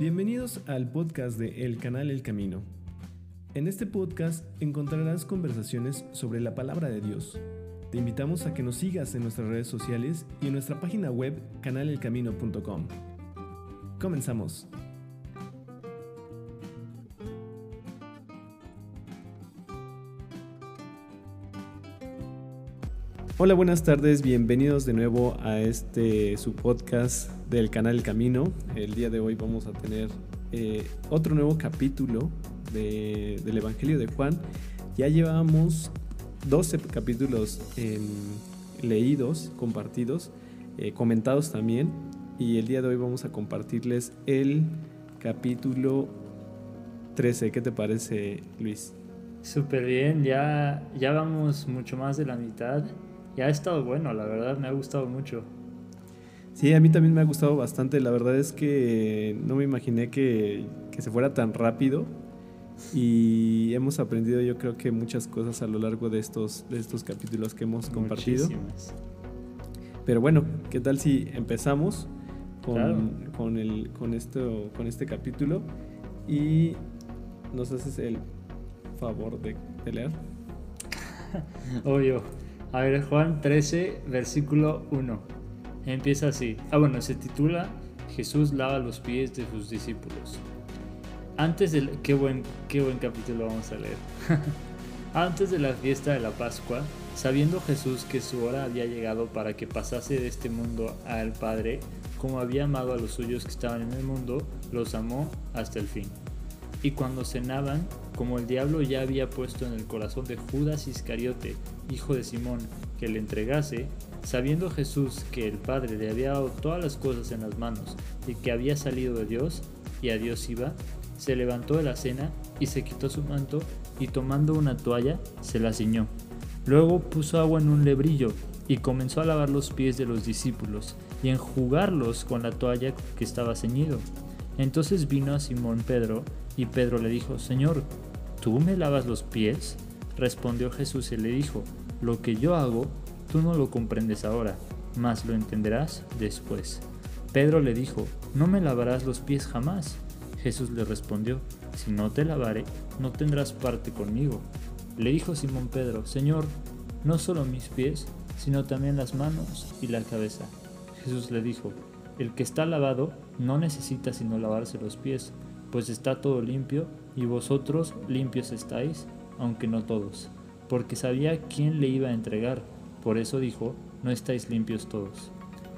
Bienvenidos al podcast de El Canal El Camino. En este podcast encontrarás conversaciones sobre la palabra de Dios. Te invitamos a que nos sigas en nuestras redes sociales y en nuestra página web canalelcamino.com. Comenzamos. Hola, buenas tardes, bienvenidos de nuevo a este su podcast del canal El Camino. El día de hoy vamos a tener eh, otro nuevo capítulo del Evangelio de Juan. Ya llevamos 12 capítulos leídos, compartidos, eh, comentados también. Y el día de hoy vamos a compartirles el capítulo 13. ¿Qué te parece, Luis? Súper bien, ya, ya vamos mucho más de la mitad ha estado bueno, la verdad me ha gustado mucho. Sí, a mí también me ha gustado bastante. La verdad es que no me imaginé que, se fuera tan rápido. Y hemos aprendido yo creo que muchas cosas a lo largo de estos, de estos capítulos que hemos compartido. Pero bueno, ¿qué tal si empezamos con, con, el, con, esto, con este capítulo? Y nos haces el favor de, de leer. Obvio. A ver, Juan 13, versículo 1. Empieza así. Ah, bueno, se titula Jesús lava los pies de sus discípulos. Antes del... Qué buen, qué buen capítulo vamos a leer. Antes de la fiesta de la Pascua, sabiendo Jesús que su hora había llegado para que pasase de este mundo al Padre, como había amado a los suyos que estaban en el mundo, los amó hasta el fin. Y cuando cenaban, como el diablo ya había puesto en el corazón de Judas Iscariote, hijo de Simón, que le entregase, sabiendo Jesús que el Padre le había dado todas las cosas en las manos y que había salido de Dios y a Dios iba, se levantó de la cena y se quitó su manto y tomando una toalla se la ciñó. Luego puso agua en un lebrillo y comenzó a lavar los pies de los discípulos y enjugarlos con la toalla que estaba ceñido. Entonces vino a Simón Pedro y Pedro le dijo, Señor, ¿tú me lavas los pies? Respondió Jesús y le dijo, Lo que yo hago, tú no lo comprendes ahora, mas lo entenderás después. Pedro le dijo, No me lavarás los pies jamás. Jesús le respondió, Si no te lavaré, no tendrás parte conmigo. Le dijo Simón Pedro, Señor, no solo mis pies, sino también las manos y la cabeza. Jesús le dijo, El que está lavado no necesita sino lavarse los pies pues está todo limpio, y vosotros limpios estáis, aunque no todos, porque sabía quién le iba a entregar, por eso dijo, no estáis limpios todos.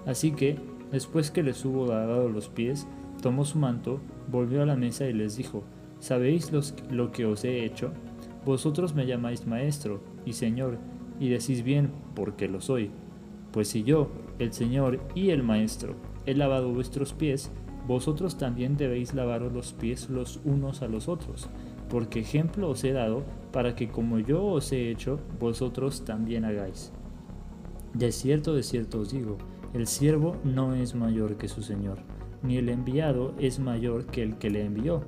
Así que, después que les hubo lavado los pies, tomó su manto, volvió a la mesa y les dijo, ¿sabéis lo que os he hecho? Vosotros me llamáis maestro y señor, y decís bien, porque lo soy. Pues si yo, el Señor y el Maestro, he lavado vuestros pies, vosotros también debéis lavaros los pies los unos a los otros, porque ejemplo os he dado para que como yo os he hecho, vosotros también hagáis. De cierto, de cierto os digo, el siervo no es mayor que su Señor, ni el enviado es mayor que el que le envió.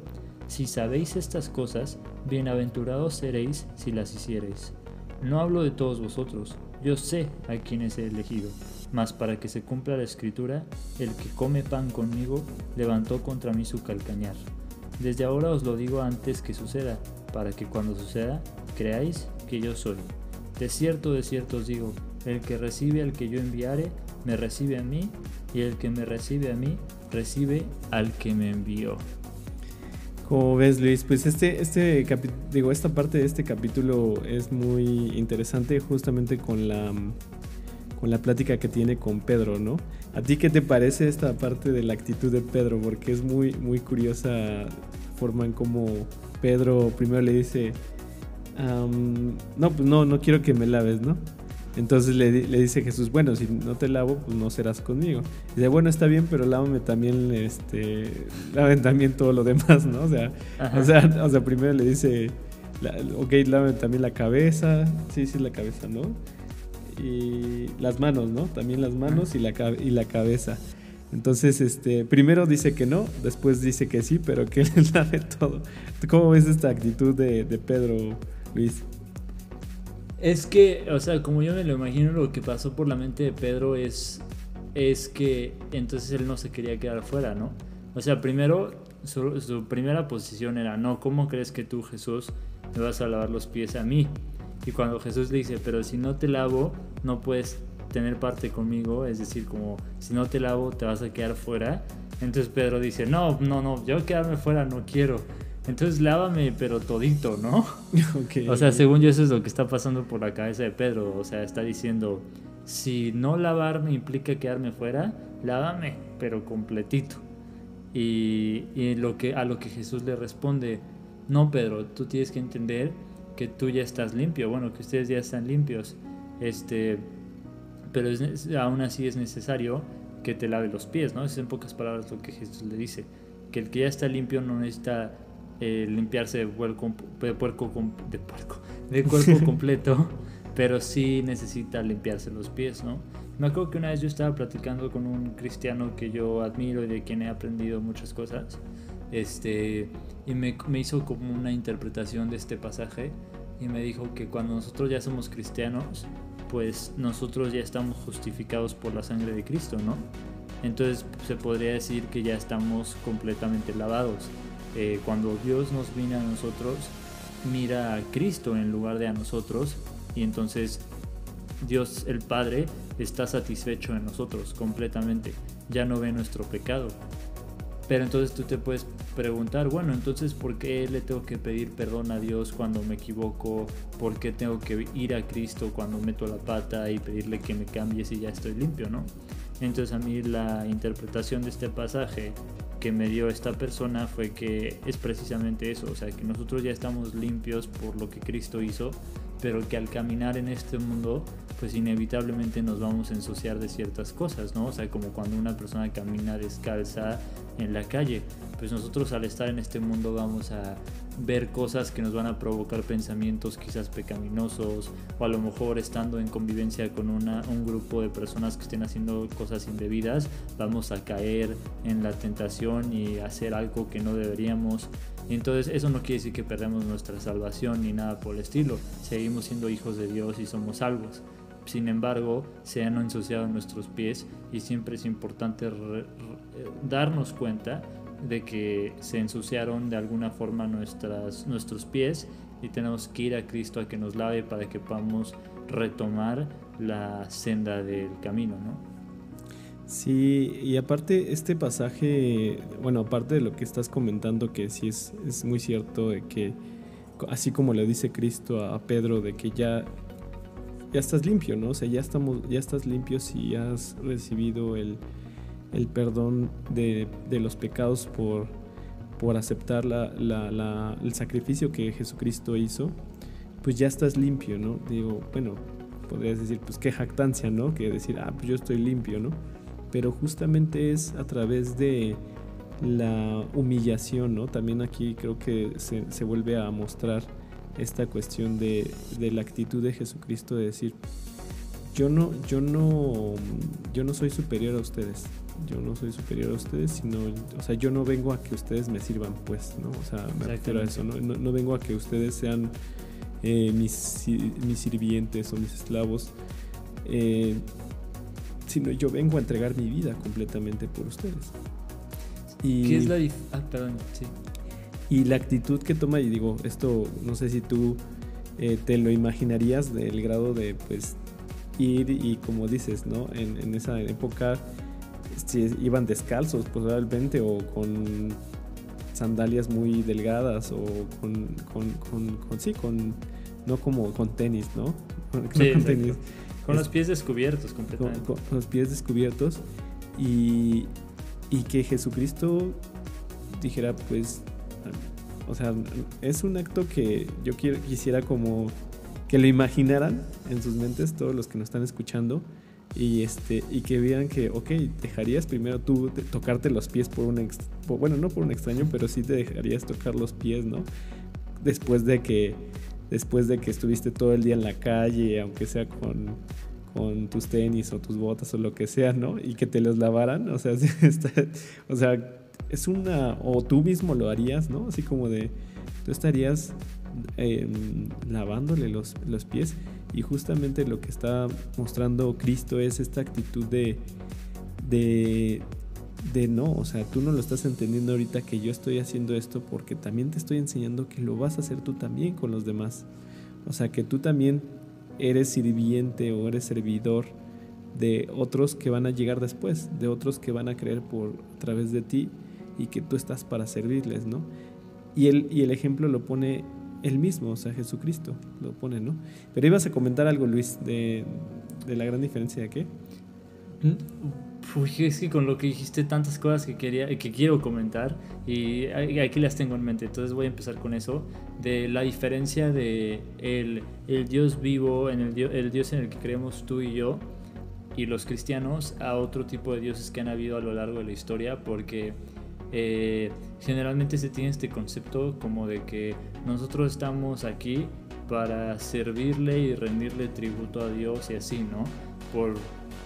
Si sabéis estas cosas, bienaventurados seréis si las hiciereis. No hablo de todos vosotros, yo sé a quienes he elegido mas para que se cumpla la escritura, el que come pan conmigo levantó contra mí su calcañar. Desde ahora os lo digo antes que suceda, para que cuando suceda, creáis que yo soy. De cierto, de cierto os digo, el que recibe al que yo enviare, me recibe a mí, y el que me recibe a mí, recibe al que me envió. Como ves, Luis, pues este, este digo, esta parte de este capítulo es muy interesante justamente con la con la plática que tiene con Pedro, ¿no? ¿A ti qué te parece esta parte de la actitud de Pedro? Porque es muy, muy curiosa forma en cómo Pedro primero le dice, no, pues no, no quiero que me laves, ¿no? Entonces le, dice Jesús, bueno, si no te lavo, pues no serás conmigo. dice, bueno, está bien, pero lávame también, este, también todo lo demás, ¿no? O sea, o sea, o sea, primero le dice, ok, lávame también la cabeza, sí, sí, la cabeza, ¿no? Y las manos, ¿no? También las manos y la, y la cabeza. Entonces, este, primero dice que no, después dice que sí, pero que él sabe todo. ¿Cómo ves esta actitud de, Pedro, Luis? Es que, o sea, como yo me lo imagino, lo que pasó por la mente de Pedro es, es que entonces él no se quería quedar fuera, ¿no? O sea, primero su, su primera posición era, no, ¿cómo crees que tú, Jesús, me vas a lavar los pies a mí? Y cuando Jesús le dice, pero si no te lavo, no puedes tener parte conmigo, es decir, como si no te lavo, te vas a quedar fuera. Entonces Pedro dice, no, no, no, yo quedarme fuera no quiero. Entonces lávame, pero todito, ¿no? Ok. O sea, según yo eso es lo que está pasando por la cabeza de Pedro. O sea, está diciendo, si no lavarme implica quedarme fuera, lávame, pero completito. Y, y lo que, a lo que Jesús le responde, no Pedro, tú tienes que entender que tú ya estás limpio, bueno, que ustedes ya están limpios, este, pero es aún así es necesario que te lave los pies, ¿no? Es en pocas palabras lo que Jesús le dice, que el que ya está limpio no necesita eh, limpiarse de, puerco, de, puerco de puerco, de cuerpo completo, pero sí necesita limpiarse los pies, ¿no? Me acuerdo que una vez yo estaba platicando con un cristiano que yo admiro y de quien he aprendido muchas cosas, este, y me, hizo como una interpretación de este pasaje y me dijo que cuando nosotros ya somos cristianos, pues nosotros ya estamos justificados por la sangre de Cristo, ¿no? Entonces se podría decir que ya estamos completamente lavados. Eh, cuando Dios nos viene a nosotros, mira a Cristo en lugar de a nosotros y entonces Dios el Padre está satisfecho en nosotros completamente, ya no ve nuestro pecado. Pero entonces tú te puedes preguntar, bueno, entonces ¿por qué le tengo que pedir perdón a Dios cuando me equivoco? ¿Por qué tengo que ir a Cristo cuando meto la pata y pedirle que me cambie si ya estoy limpio, no? Entonces a mí la interpretación de este pasaje que me dio esta persona fue que es precisamente eso, o sea, que nosotros ya estamos limpios por lo que Cristo hizo, pero que al caminar en este mundo, pues inevitablemente nos vamos a ensuciar de ciertas cosas, ¿no? O sea, como cuando una persona camina descalza en la calle, pues nosotros al estar en este mundo vamos a ver cosas que nos van a provocar pensamientos quizás pecaminosos o a lo mejor estando en convivencia con una, un grupo de personas que estén haciendo cosas indebidas vamos a caer en la tentación y hacer algo que no deberíamos. Entonces eso no quiere decir que perdemos nuestra salvación ni nada por el estilo. Seguimos siendo hijos de Dios y somos salvos sin embargo, se han ensuciado nuestros pies y siempre es importante darnos cuenta de que se ensuciaron de alguna forma nuestras, nuestros pies y tenemos que ir a Cristo a que nos lave para que podamos retomar la senda del camino, ¿no? Sí, y aparte este pasaje, bueno, aparte de lo que estás comentando, que sí es, es muy cierto de que, así como le dice Cristo a Pedro, de que ya, ya estás limpio, ¿no? O sea, ya, estamos, ya estás limpio si has recibido el, el perdón de, de los pecados por, por aceptar la- la- el sacrificio que Jesucristo hizo, pues ya estás limpio, ¿no? Digo, bueno, podrías decir, pues qué jactancia, ¿no? Que decir, ah, pues yo estoy limpio, ¿no? Pero justamente es a través de la humillación, ¿no? También aquí creo que se, se vuelve a mostrar esta cuestión de, de la actitud de Jesucristo de decir, yo no, yo no, yo no soy superior a ustedes. Yo no soy superior a ustedes, sino, o sea, yo no vengo a que ustedes me sirvan, pues, ¿no? O sea, me refiero a eso, ¿no? No, no vengo a que ustedes sean eh, mis, mis sirvientes o mis esclavos, eh, sino yo vengo a entregar mi vida completamente por ustedes. Y, ¿Qué es la Ah, perdón, sí. Y la actitud que toma, y digo, esto no sé si tú eh, te lo imaginarías del grado de, pues, ir y como dices, ¿no? En, en esa época si iban descalzos probablemente o con sandalias muy delgadas o con, con, con, con- sí, con, no como con tenis, ¿no? Sí, con tenis, los pies descubiertos completamente. con- con los pies descubiertos y, y que Jesucristo dijera, pues, o sea, es un acto que yo quisiera como que lo imaginaran en sus mentes todos los que nos están escuchando y este y que vieran que, ok, dejarías primero tú tocarte los pies por un, bueno, no por un extraño, pero sí te dejarías tocar los pies, ¿no? Después de que, después de que estuviste todo el día en la calle, aunque sea con, con tus tenis o tus botas o lo que sea, ¿no? Y que te los lavaran, o sea, está- o sea, es una, o tú mismo lo harías, ¿no? Así como de, tú estarías eh, lavándole los, los pies y justamente lo que está mostrando Cristo es esta actitud de, de, de no, o sea, tú no lo estás entendiendo ahorita que yo estoy haciendo esto porque también te estoy enseñando que lo vas a hacer tú también con los demás. O sea, que tú también eres sirviente o eres servidor de otros que van a llegar después, de otros que van a creer por a través de ti y que tú estás para servirles, ¿no? Y el, y el ejemplo lo pone él mismo, o sea, Jesucristo lo pone, ¿no? Pero ibas a comentar algo, Luis, de, de la gran diferencia de qué. Uy, es que con lo que dijiste tantas cosas que quería que quiero comentar y aquí las tengo en mente, entonces voy a empezar con eso de la diferencia de el, el Dios vivo, en el, el Dios en el que creemos tú y yo y los cristianos a otro tipo de dioses que han habido a lo largo de la historia porque eh, generalmente se tiene este concepto como de que nosotros estamos aquí para servirle y rendirle tributo a Dios y así, ¿no? Por,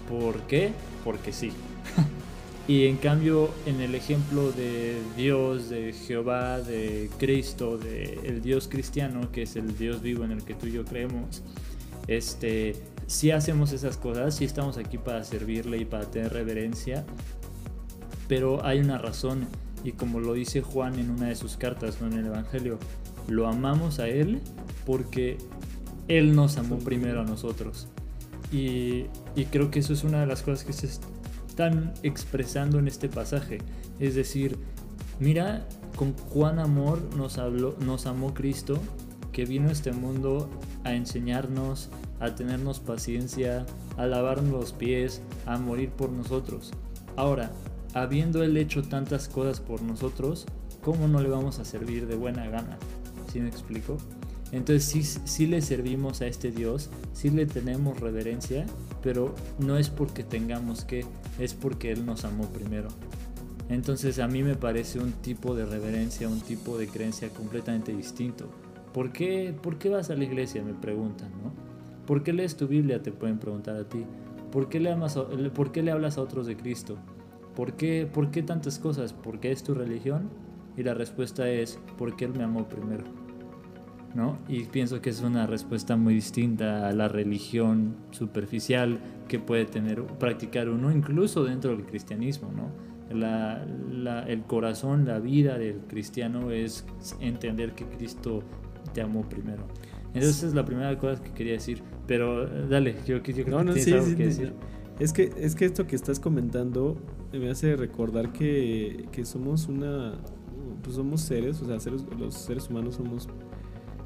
¿Por qué? Porque sí. y en cambio, en el ejemplo de Dios, de Jehová, de Cristo, de el Dios cristiano, que es el Dios vivo en el que tú y yo creemos, este, si hacemos esas cosas, si estamos aquí para servirle y para tener reverencia, pero hay una razón y como lo dice Juan en una de sus cartas, ¿no? en el Evangelio, lo amamos a Él porque Él nos amó primero a nosotros. Y, y creo que eso es una de las cosas que se están expresando en este pasaje. Es decir, mira con cuán amor nos, habló, nos amó Cristo, que vino a este mundo a enseñarnos, a tenernos paciencia, a lavarnos los pies, a morir por nosotros. Ahora, habiendo Él hecho tantas cosas por nosotros, ¿cómo no le vamos a servir de buena gana? ¿Sí me explico? Entonces sí, sí le servimos a este Dios, sí le tenemos reverencia, pero no es porque tengamos que, es porque Él nos amó primero. Entonces a mí me parece un tipo de reverencia, un tipo de creencia completamente distinto. ¿Por qué, ¿Por qué vas a la iglesia? Me preguntan, ¿no? ¿Por qué lees tu Biblia? Te pueden preguntar a ti. ¿Por qué le, amas ¿por qué le hablas a otros de Cristo? ¿Por qué, ¿Por qué tantas cosas? ¿Por qué es tu religión? Y la respuesta es, porque Él me amó primero. ¿no? Y pienso que es una respuesta muy distinta a la religión superficial que puede tener, practicar uno, incluso dentro del cristianismo, ¿no? La, la, el corazón, la vida del cristiano es entender que Cristo te amó primero. Entonces es la primera cosa que quería decir. Pero dale, yo, yo creo que tienes algo que decir. Es que, es que esto que estás comentando me hace recordar que, que somos una. Pues somos seres, o sea, seres, los seres humanos somos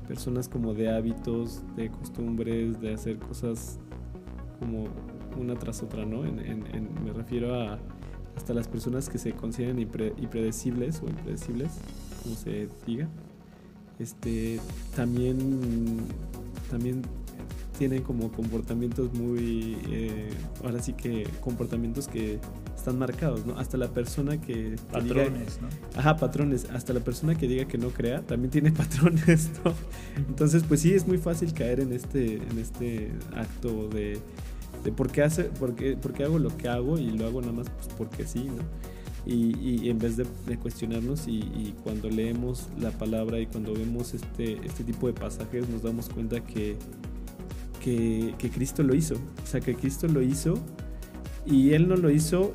personas como de hábitos, de costumbres, de hacer cosas como una tras otra, ¿no? me refiero a hasta las personas que se consideran impredecibles o impredecibles, como se diga. Este, también, también tienen como comportamientos muy, eh, ahora sí que comportamientos que están marcados, ¿no? Hasta la persona que... patrones, ¿no? Ajá, patrones. Hasta la persona que diga que no crea también tiene patrones, ¿no? Entonces, pues sí, es muy fácil caer en este, en este acto de, de por, qué hace, por, qué, por qué hago lo que hago y lo hago nada más pues, porque sí, ¿no? Y, y, en vez de, cuestionarnos y, y, cuando leemos la palabra y cuando vemos este, este tipo de pasajes nos damos cuenta que, que, que Cristo lo hizo. O sea, que Cristo lo hizo y él no lo hizo,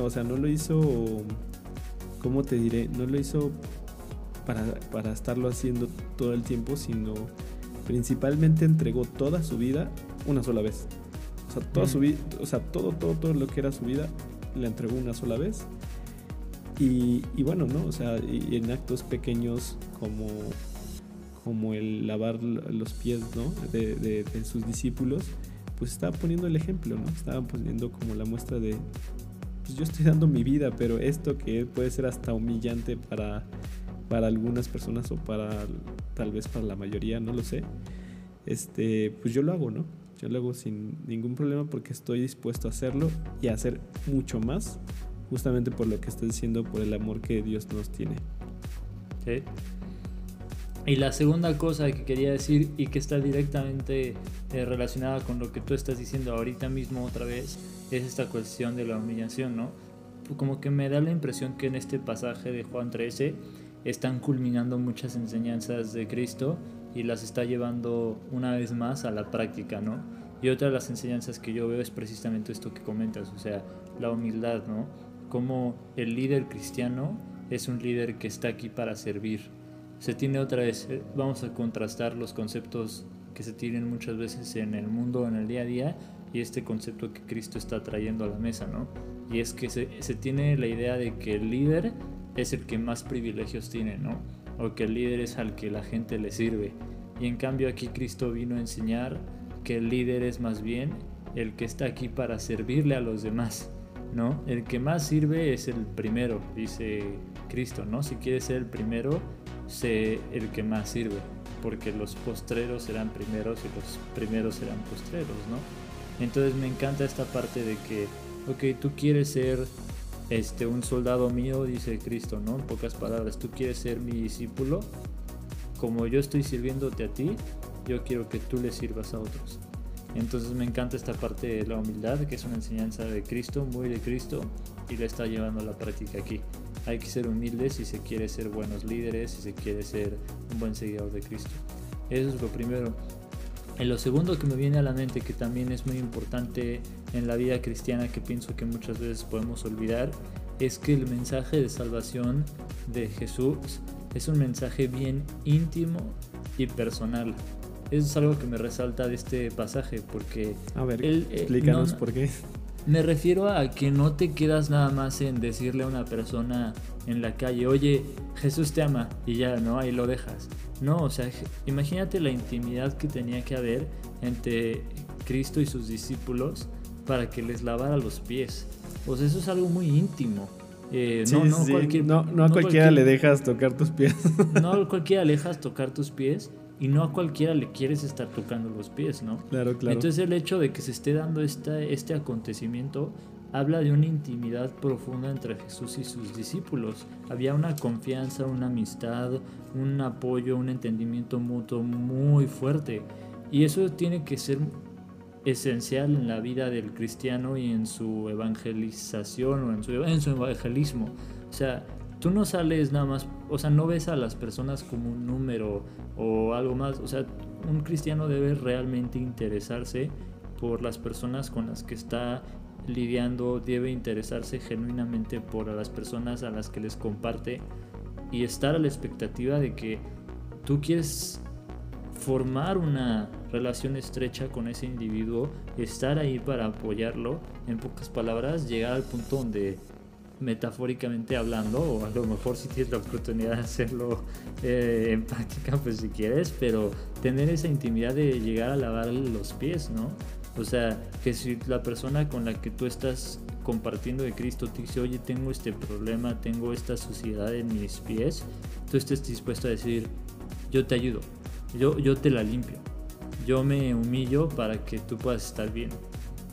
o sea, no lo hizo, ¿cómo te diré? No lo hizo para, para estarlo haciendo todo el tiempo, sino principalmente entregó toda su vida una sola vez. O sea, toda su vida, o sea, todo, todo, todo lo que era su vida, la entregó una sola vez. Y, y bueno, ¿no? O sea, y en actos pequeños como, como el lavar los pies, ¿no? De, de, de sus discípulos, pues estaba poniendo el ejemplo, ¿no? Estaba poniendo como la muestra de, pues yo estoy dando mi vida, pero esto que puede ser hasta humillante para, para algunas personas o para tal vez para la mayoría, no lo sé, este, pues yo lo hago, ¿no? Yo lo hago sin ningún problema porque estoy dispuesto a hacerlo y a hacer mucho más, justamente por lo que estoy diciendo, por el amor que Dios nos tiene. Sí. Y la segunda cosa que quería decir y que está directamente eh, relacionada con lo que tú estás diciendo ahorita mismo otra vez es esta cuestión de la humillación, ¿no? Como que me da la impresión que en este pasaje de Juan 13 están culminando muchas enseñanzas de Cristo y las está llevando una vez más a la práctica, ¿no? Y otra de las enseñanzas que yo veo es precisamente esto que comentas, o sea, la humildad, ¿no? Cómo el líder cristiano es un líder que está aquí para servir. Se tiene otra vez, eh, vamos a contrastar los conceptos que se tienen muchas veces en el mundo, en el día a día, y este concepto que Cristo está trayendo a la mesa, ¿no? Y es que se, se tiene la idea de que el líder es el que más privilegios tiene, ¿no? O que el líder es al que la gente le sirve. Y en cambio aquí Cristo vino a enseñar que el líder es más bien el que está aquí para servirle a los demás, ¿no? El que más sirve es el primero, dice Cristo, ¿no? Si quieres ser el primero, sé el que más sirve, porque los postreros serán primeros y los primeros serán postreros, ¿no? Entonces me encanta esta parte de que, ok, tú quieres ser este, un soldado mío, dice Cristo, ¿no? En pocas palabras, tú quieres ser mi discípulo, como yo estoy sirviéndote a ti, yo quiero que tú le sirvas a otros. Entonces me encanta esta parte de la humildad, que es una enseñanza de Cristo, muy de Cristo, y la está llevando a la práctica aquí. Hay que ser humildes si se quiere ser buenos líderes, si se quiere ser un buen seguidor de Cristo. Eso es lo primero. En lo segundo que me viene a la mente, que también es muy importante en la vida cristiana, que pienso que muchas veces podemos olvidar, es que el mensaje de salvación de Jesús es un mensaje bien íntimo y personal. Eso es algo que me resalta de este pasaje, porque... A ver, él, eh, explícanos no- por qué. Me refiero a que no te quedas nada más en decirle a una persona en la calle, oye, Jesús te ama, y ya, ¿no? Ahí lo dejas. No, o sea, imagínate la intimidad que tenía que haber entre Cristo y sus discípulos para que les lavara los pies. O sea, eso es algo muy íntimo. Eh, Sí, no, no, sí, cualquier- no, no a cualquiera cualquier- le dejas tocar tus pies. no a cualquiera le dejas tocar tus pies y no a cualquiera le quieres estar tocando los pies, ¿no? claro, claro. Entonces el hecho de que se esté dando esta, este acontecimiento habla de una intimidad profunda entre Jesús y sus discípulos. Había una confianza, una amistad, un apoyo, un entendimiento mutuo muy fuerte. Y eso tiene que ser esencial en la vida del cristiano y en su evangelización o en su, en su evangelismo. O sea, tú no sales nada más, o sea, no ves a las personas como un número o algo más. O sea, un cristiano debe realmente interesarse por las personas con las que está lidiando, debe interesarse genuinamente por las personas a las que les comparte y estar a la expectativa de que tú quieres formar una relación estrecha con ese individuo, estar ahí para apoyarlo, en pocas palabras, llegar al punto donde metafóricamente hablando, o a lo mejor si tienes la oportunidad de hacerlo eh, en práctica, pues si quieres, pero tener esa intimidad de llegar a lavar los pies, ¿no? O sea, que si la persona con la que tú estás compartiendo de Cristo te dice, oye, tengo este problema, tengo esta suciedad en mis pies, tú estés dispuesto a decir, yo te ayudo, yo, yo te la limpio, yo me humillo para que tú puedas estar bien.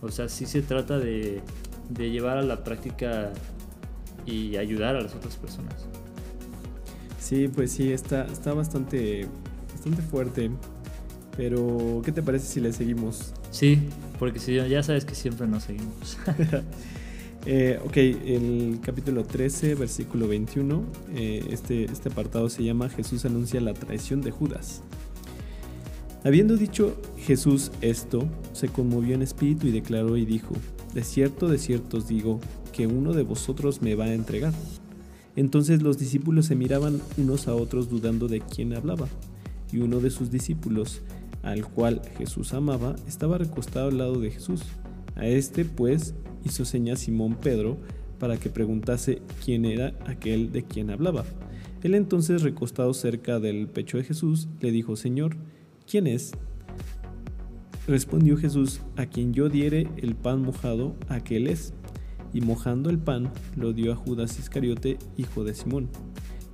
O sea, sí se trata de, de llevar a la práctica y ayudar a las otras personas. Sí, pues sí, está, está bastante, bastante fuerte. Pero, ¿qué te parece si le seguimos? Sí, porque si ya sabes que siempre nos seguimos. Eh, ok, el capítulo 13, versículo 21. eh, este, este apartado se llama Jesús anuncia la traición de Judas. Habiendo dicho Jesús esto, se conmovió en espíritu y declaró y dijo, De cierto, de cierto os digo, que uno de vosotros me va a entregar. Entonces los discípulos se miraban unos a otros dudando de quién hablaba. Y uno de sus discípulos, al cual Jesús amaba, estaba recostado al lado de Jesús. A este, pues, hizo señas Simón Pedro para que preguntase quién era aquel de quien hablaba. Él entonces, recostado cerca del pecho de Jesús, le dijo, Señor, ¿quién es? Respondió Jesús, a quien yo diere el pan mojado, aquel es. Y mojando el pan, lo dio a Judas Iscariote, hijo de Simón.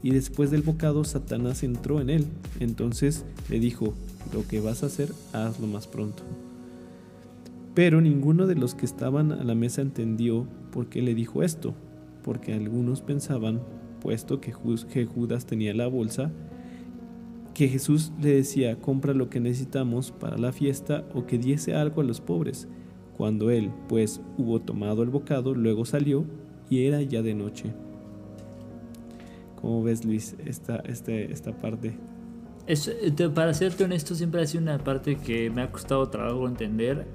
Y después del bocado, Satanás entró en él. Entonces le dijo, lo que vas a hacer, hazlo más pronto. Pero ninguno de los que estaban a la mesa entendió por qué le dijo esto, porque algunos pensaban, puesto que Ju- que Judas tenía la bolsa, que Jesús le decía, compra lo que necesitamos para la fiesta o que diese algo a los pobres. Cuando él, pues, hubo tomado el bocado, luego salió y era ya de noche. ¿Cómo ves, Luis, esta, este, esta parte? Es, eh, para serte honesto, siempre ha sido una parte que me ha costado trabajo entender.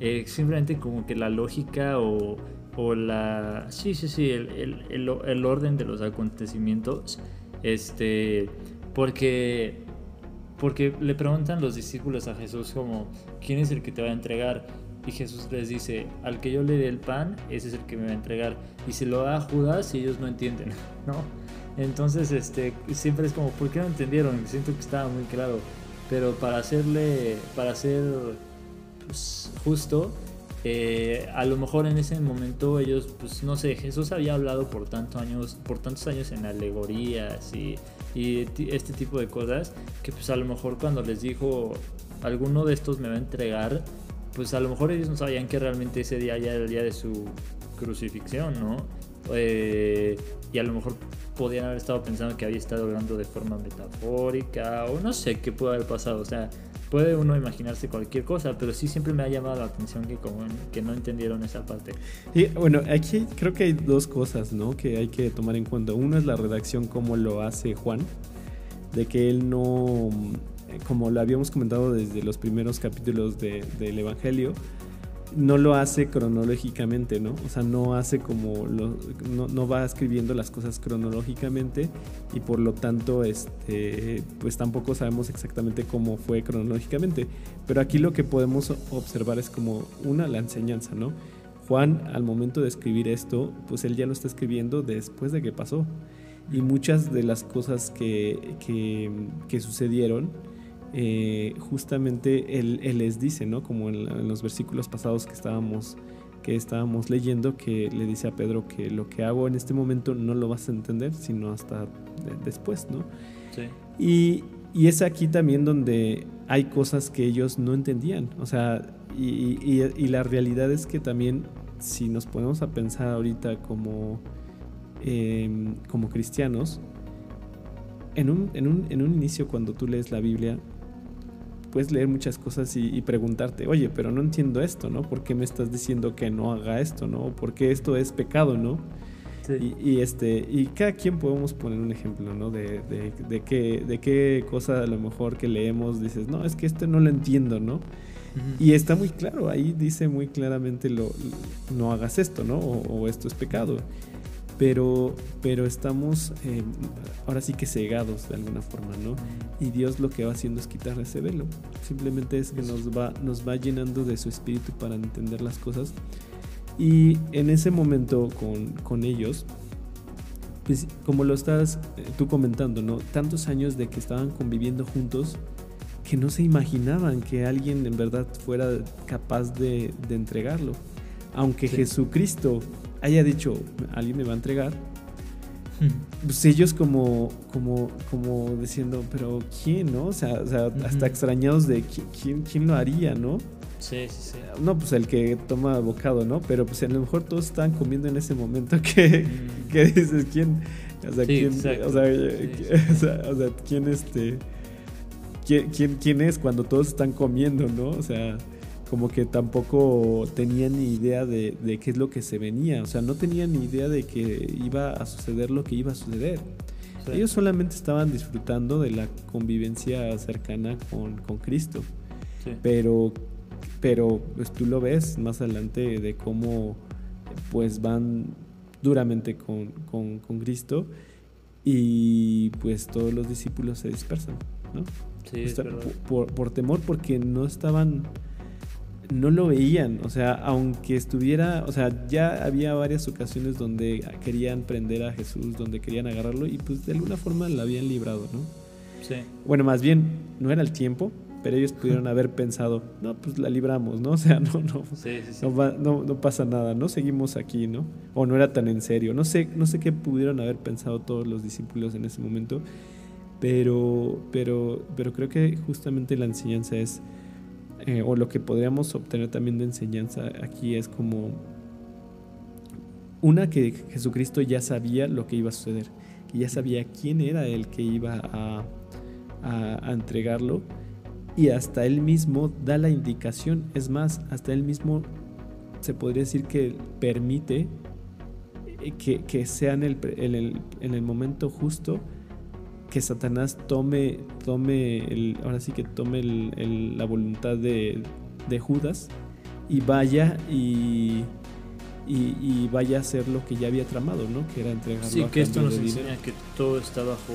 Eh, simplemente como que la lógica o o la... Sí, sí, sí, el, el, el, el orden de los acontecimientos. Este, porque, porque le preguntan los discípulos a Jesús como, ¿quién es el que te va a entregar? Y Jesús les dice, al que yo le dé el pan, ese es el que me va a entregar. Y se lo da a Judas y ellos no entienden, ¿no? Entonces, este, siempre es como, ¿por qué no entendieron? Siento que estaba muy claro. Pero para hacerle, para ser pues, justo, eh, a lo mejor en ese momento ellos, pues no sé, Jesús había hablado por tantos años, por tantos años en alegorías y, y este tipo de cosas, que pues a lo mejor cuando les dijo, alguno de estos me va a entregar, pues a lo mejor ellos no sabían que realmente ese día ya era el día de su crucifixión, ¿no? Eh, y a lo mejor podían haber estado pensando que había estado hablando de forma metafórica o no sé qué puede haber pasado. O sea, puede uno imaginarse cualquier cosa, pero sí siempre me ha llamado la atención que, como, que no entendieron esa parte. Y bueno, aquí creo que hay dos cosas ¿no? que hay que tomar en cuenta. Uno es la redacción, como lo hace Juan, de que él no, como lo habíamos comentado desde los primeros capítulos de, del Evangelio, no lo hace cronológicamente, ¿no? O sea, no hace como no, no, va escribiendo las cosas cronológicamente y por lo tanto, este, pues tampoco sabemos exactamente cómo fue cronológicamente. Pero aquí lo que podemos observar es como una la enseñanza, ¿no? Juan, al momento de escribir esto, pues él ya lo está escribiendo después de que pasó. Y muchas de las cosas que, que, que sucedieron, eh, justamente él, él, les dice, ¿no? Como en, en, los versículos pasados que estábamos, que estábamos leyendo, que le dice a Pedro que lo que hago en este momento no lo vas a entender, sino hasta después, ¿no? Sí. Y, y, es aquí también donde hay cosas que ellos no entendían, o sea, y, y, y la realidad es que también si nos ponemos a pensar ahorita como, eh, como cristianos, en un, en, un, en un inicio cuando tú lees la Biblia, puedes leer muchas cosas y, y, preguntarte, oye, pero no entiendo esto, ¿no? ¿Por qué me estás diciendo que no haga esto, ¿no? ¿Por qué esto es pecado, ¿no? Sí. Y, y, este, y cada quien podemos poner un ejemplo, ¿no? De, de, de, qué, de qué cosa a lo mejor que leemos dices, no, es que este no lo entiendo, ¿no? Uh -huh. Y está muy claro, ahí dice muy claramente lo, no hagas esto, ¿no? O, o esto es pecado. Pero, pero estamos eh, ahora sí que cegados de alguna forma, ¿no? Y Dios lo que va haciendo es quitar ese velo. Simplemente es que nos va, nos va llenando de su espíritu para entender las cosas. Y en ese momento con, con ellos, pues como lo estás eh, tú comentando, ¿no? Tantos años de que estaban conviviendo juntos que no se imaginaban que alguien en verdad fuera capaz de, de entregarlo. Aunque sí. Jesucristo haya dicho, alguien me va a entregar, pues ellos como, como, como diciendo, pero ¿quién, no? O sea, o sea uh -huh. hasta extrañados de ¿quién, quién lo haría, ¿no? Sí, sí, sí. No, pues el que toma bocado, ¿no? Pero pues a lo mejor todos estaban comiendo en ese momento que, mm. que dices, ¿quién? O sea, sí, ¿quién? O sea, sí, o, sea, o sea, ¿quién este? ¿quién, quién, ¿Quién es cuando todos están comiendo, no? O sea como que tampoco tenían ni idea de, de, qué es lo que se venía, o sea, no tenían ni idea de que iba a suceder lo que iba a suceder. Sí. Ellos solamente estaban disfrutando de la convivencia cercana con, con Cristo, sí. pero, pero pues tú lo ves más adelante de cómo pues van duramente con, con, con Cristo y pues todos los discípulos se dispersan, ¿no? Sí, por, por, por temor porque no estaban no lo veían, o sea, aunque estuviera, o sea, ya había varias ocasiones donde querían prender a Jesús, donde querían agarrarlo y pues de alguna forma la habían librado, ¿no? Sí. Bueno, más bien, no era el tiempo, pero ellos pudieron haber pensado, no, pues la libramos, ¿no? O sea, no, no, sí, sí, sí. no, va, no, no, pasa nada, no seguimos aquí, ¿no? O no era tan en serio, no sé, no sé qué pudieron haber pensado todos los discípulos en ese momento, pero, pero, pero creo que justamente la enseñanza es eh, o lo que podríamos obtener también de enseñanza aquí es como una que Jesucristo ya sabía lo que iba a suceder, y ya sabía quién era el que iba a, entregarlo y hasta él mismo da la indicación, es más, hasta él mismo se podría decir que permite eh, que, que sea el, en el momento justo que Satanás tome, tome el, ahora sí que tome el, el, la voluntad de, de, Judas y vaya y, y, y vaya a hacer lo que ya había tramado, ¿no? Que era entregarlo Sí, a que esto nos dinero. enseña que todo está bajo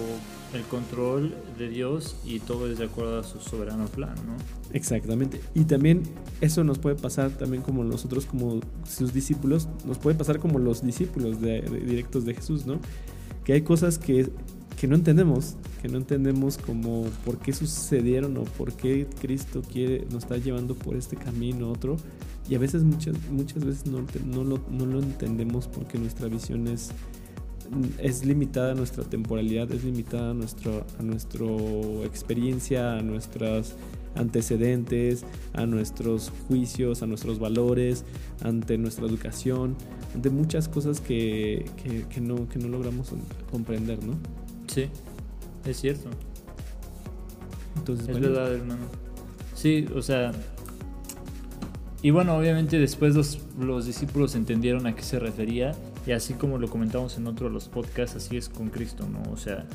el control de Dios y todo es de acuerdo a su soberano plan, ¿no? Exactamente. Y también eso nos puede pasar también como nosotros, como sus discípulos, nos puede pasar como los discípulos de- de- directos de Jesús, ¿no? Que hay cosas que, que no entendemos, que no entendemos como por qué sucedieron o por qué Cristo quiere, nos está llevando por este camino otro. Y a veces, muchas, muchas veces no, no, lo, no lo entendemos porque nuestra visión es, es limitada, nuestra temporalidad es limitada a, nuestro, a nuestra experiencia, a nuestros antecedentes, a nuestros juicios, a nuestros valores, ante nuestra educación, ante muchas cosas que, que no, que no logramos comprender, ¿no? Sí, es cierto. Entonces, Es bueno, verdad, hermano. Sí, o sea. Y bueno, obviamente después los, los discípulos entendieron a qué se refería. Y así como lo comentamos en otro de los podcasts, así es con Cristo, ¿no? O sea,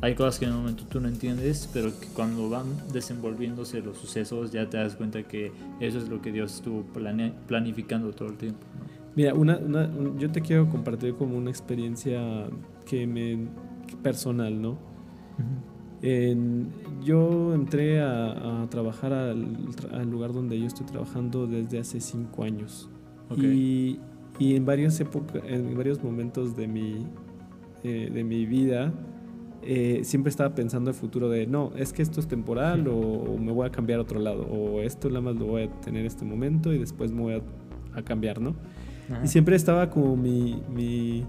hay cosas que en el momento tú no entiendes, pero que cuando van desenvolviéndose los sucesos ya te das cuenta que eso es lo que Dios estuvo plane- planificando todo el tiempo, ¿no? Mira, una, una- un- yo te quiero compartir como una experiencia que me personal, ¿no? En- yo entré a, a trabajar al, al lugar donde yo estoy trabajando desde hace cinco años. Y, y en varias épocas, en varios momentos de mi, eh, de mi vida, eh, siempre estaba pensando el futuro de, no, es que esto es temporal o, o me voy a cambiar a otro lado, o esto nada más lo voy a tener este momento y después me voy a, a cambiar, ¿no? Ajá. Y siempre estaba como mi, mi,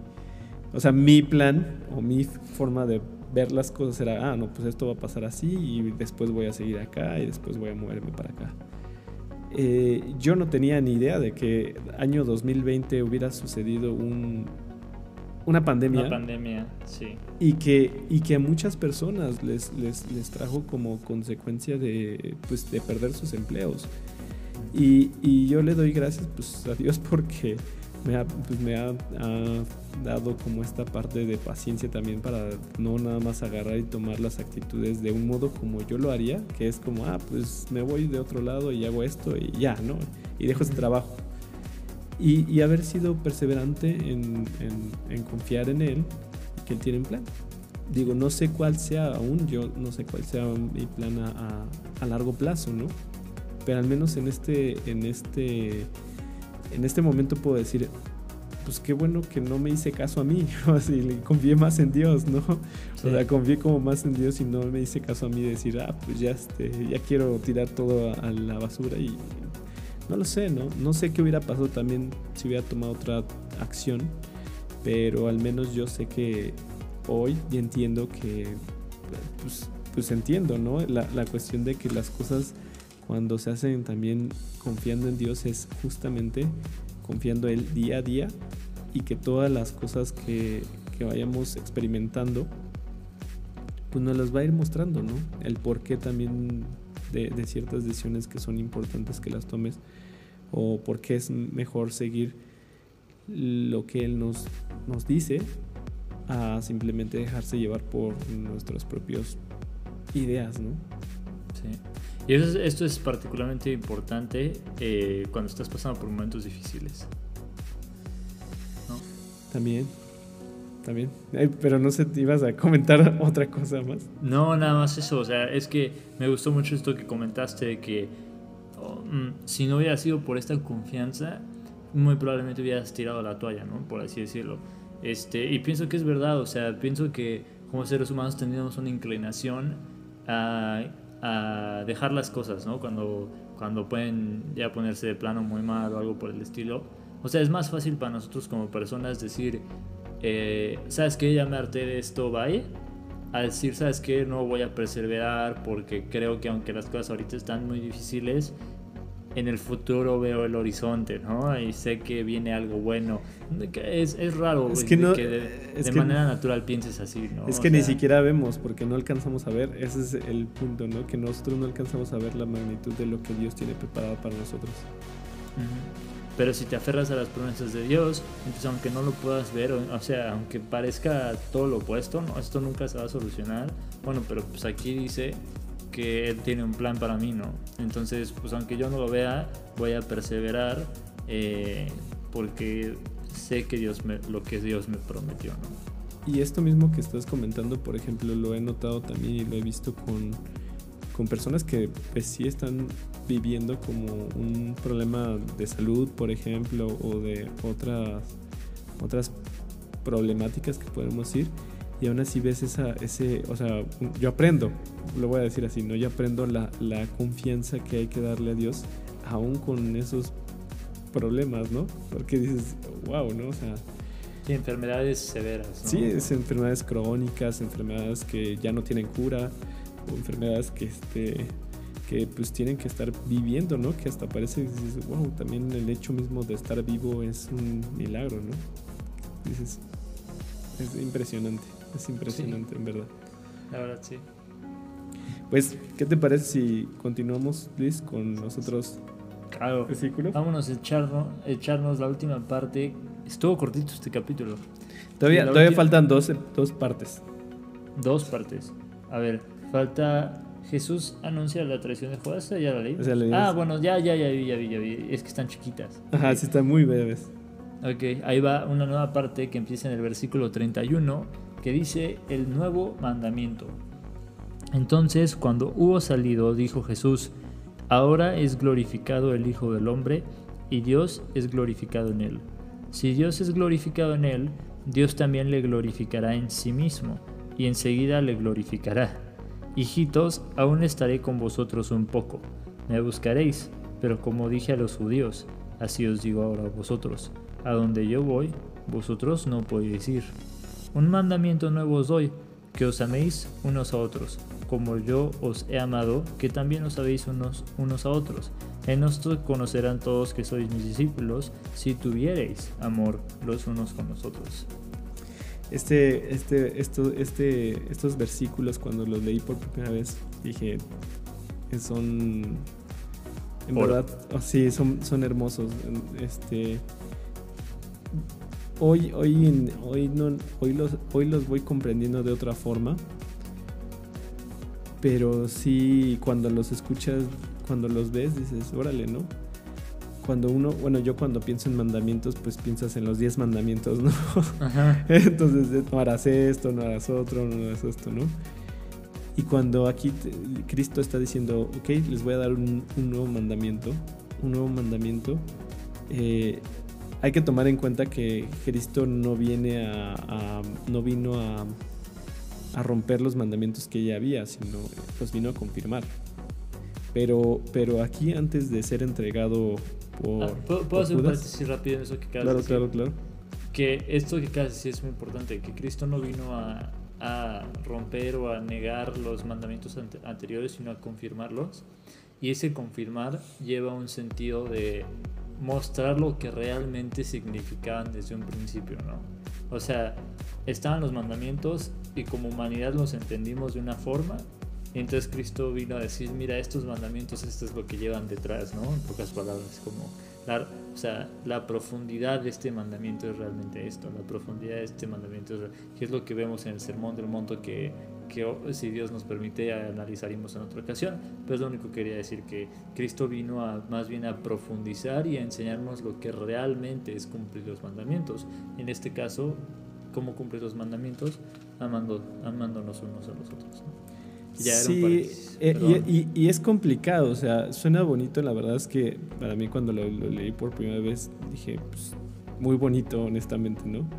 o sea, mi plan o mi forma de ver las cosas era, ah, no, pues esto va a pasar así y después voy a seguir acá y después voy a moverme para acá. Eh, yo no tenía ni idea de que año 2020 hubiera sucedido un, una pandemia Una pandemia, sí. y que, y que a muchas personas les, les, les trajo como consecuencia de, pues, de perder sus empleos. Y, y yo le doy gracias pues, a Dios porque me ha, pues, me ha, ha dado como esta parte de paciencia también para no nada más agarrar y tomar las actitudes de un modo como yo lo haría, que es como, ah, pues me voy de otro lado y hago esto y ya, ¿no? Y dejo ese trabajo. Y, y haber sido perseverante en, en- en confiar en Él y que Él tiene un plan. Digo, no sé cuál sea aún, yo no sé cuál sea mi plan a, a- a largo plazo, ¿no? Pero al menos en este, en este, en este momento puedo decir, pues qué bueno que no me hice caso a mí, así, le confié más en Dios, ¿no? Sí. O sea, confié como más en Dios y no me hice caso a mí de decir, ah, pues ya, este, ya quiero tirar todo a, a la basura y no lo sé, ¿no? No sé qué hubiera pasado también si hubiera tomado otra acción, pero al menos yo sé que hoy ya entiendo que, pues, pues entiendo, ¿no? La, la cuestión de que las cosas cuando se hacen también confiando en Dios es justamente confiando Él día a día y que todas las cosas que, que vayamos experimentando, pues nos las va a ir mostrando, ¿no? El porqué también de, de ciertas decisiones que son importantes que las tomes o por qué es mejor seguir lo que Él nos, nos dice a simplemente dejarse llevar por nuestras propias ideas, ¿no? Sí. Y eso es- esto es particularmente importante eh, cuando estás pasando por momentos difíciles. ¿no? También, también. Ay, pero no sé, te ibas a comentar otra cosa más. No, nada más eso. O sea, es que me gustó mucho esto que comentaste de que oh, mm, si no hubiera sido por esta confianza, muy probablemente hubieras tirado la toalla, ¿no? Por así decirlo. Este, y pienso que es verdad, o sea, pienso que como seres humanos tenemos una inclinación a, a dejar las cosas, ¿no? Cuando, cuando pueden ya ponerse de plano muy mal o algo por el estilo. O sea, es más fácil para nosotros como personas decir, eh, ¿sabes qué? Ya me harté de esto, bye. A decir, ¿sabes qué? No voy a perseverar porque creo que aunque las cosas ahorita están muy difíciles, en el futuro veo el horizonte, ¿no? Y sé que viene algo bueno. Es, es raro Es que no- que de, es de que- manera natural pienses así, ¿no? Es O que ni sea, siquiera vemos porque no alcanzamos a ver. Ese es el punto, ¿no? Que nosotros no alcanzamos a ver la magnitud de lo que Dios tiene preparado para nosotros. Pero si te aferras a las promesas de Dios, entonces aunque no lo puedas ver, o, o sea, aunque parezca todo lo opuesto, no, esto nunca se va a solucionar. Bueno, pero pues aquí dice Él tiene un plan para mí, ¿no? Entonces, pues aunque yo no lo vea, voy a perseverar eh, porque sé que Dios me, lo que Dios me prometió, ¿no? Y esto mismo que estás comentando, por ejemplo, lo he notado también y lo he visto con, con personas que pues sí están viviendo como un problema de salud, por ejemplo, o de otras, otras problemáticas que podemos ir y aún así ves esa, ese, o sea, yo aprendo, lo voy a decir así, ¿no? Yo aprendo la, la confianza que hay que darle a Dios, aún con esos problemas, ¿no? Porque dices, wow, ¿no? O sea... Sí, enfermedades severas. ¿no? Sí, es enfermedades crónicas, enfermedades que ya no tienen cura, o enfermedades que, este, que pues tienen que estar viviendo, ¿no? Que hasta parece, dices, wow, también el hecho mismo de estar vivo es un milagro, ¿no? Dices, es impresionante. Es impresionante, en verdad. La verdad, sí. Pues, ¿qué te parece si continuamos, Luis, con nosotros claro. versículos? Vámonos a echarnos, echarnos la última parte. Estuvo cortito este capítulo. Todavía, todavía faltan dos, dos partes. Dos partes. A ver, falta Jesús anuncia la traición de Judas, ya la leí. O sea, leí ah, bueno, ya, ya, ya vi, ya vi, ya vi. Es que están chiquitas. Ajá, sí, están muy breves. Ok, ahí va una nueva parte que empieza en el versículo 31, que dice el nuevo mandamiento. Entonces, cuando hubo salido, dijo Jesús, ahora es glorificado el Hijo del Hombre, y Dios es glorificado en él. Si Dios es glorificado en él, Dios también le glorificará en sí mismo, y enseguida le glorificará. Hijitos, aún estaré con vosotros un poco. Me buscaréis, pero como dije a los judíos, así os digo ahora a vosotros. A donde yo voy, vosotros no podéis ir. Un mandamiento nuevo os doy, que os améis unos a otros, como yo os he amado, que también os habéis unos, unos a otros. En esto conocerán todos que sois mis discípulos, si tuviereis amor los unos con los otros. Este, este, esto, este, estos versículos, cuando los leí por primera vez, dije, son, en Oro. verdad, oh, sí, son, son hermosos. Este, hoy, hoy, hoy, no, hoy, los, hoy los voy comprendiendo de otra forma, pero sí, cuando los escuchas, cuando los ves, dices, órale, ¿no? Cuando uno, bueno, yo cuando pienso en mandamientos, pues piensas en los 10 mandamientos, ¿no? Ajá. Entonces, no harás esto, no harás otro, no harás esto, ¿no? Y cuando aquí te- Cristo está diciendo, ok, les voy a dar un, un nuevo mandamiento, un nuevo mandamiento, eh, hay que tomar en cuenta que Cristo no viene a, a- no vino a, a romper los mandamientos que ya había, sino los vino a confirmar. Pero, pero aquí antes de ser entregado por, Ah, ¿Puedo, por hacer un Judas- paréntesis rápido en eso que acabas claro, de decir? claro, claro. que esto que acabas de decir es muy importante, que Cristo no vino a, a romper o a negar los mandamientos ante- anteriores, sino a confirmarlos. Y ese confirmar lleva un sentido de mostrar lo que realmente significaban desde un principio, ¿no? O sea, estaban los mandamientos y como humanidad los entendimos de una forma. Y entonces Cristo vino a decir, mira, estos mandamientos, esto es lo que llevan detrás, ¿no? En pocas palabras, como la, o sea, la profundidad de este mandamiento es realmente esto, la profundidad de este mandamiento es, que es lo que vemos en el Sermón del Monte que, que si Dios nos permite analizaremos en otra ocasión, pero es lo único que quería decir, que Cristo vino a, más bien a profundizar y a enseñarnos lo que realmente es cumplir los mandamientos. En este caso, ¿cómo cumplir los mandamientos? Amando, amándonos unos a los otros. ¿no? Ya era un sí, eh, y, y- y es complicado, o sea, suena bonito, la verdad es que para mí cuando lo, lo leí por primera vez dije, pues, muy bonito, honestamente, ¿no?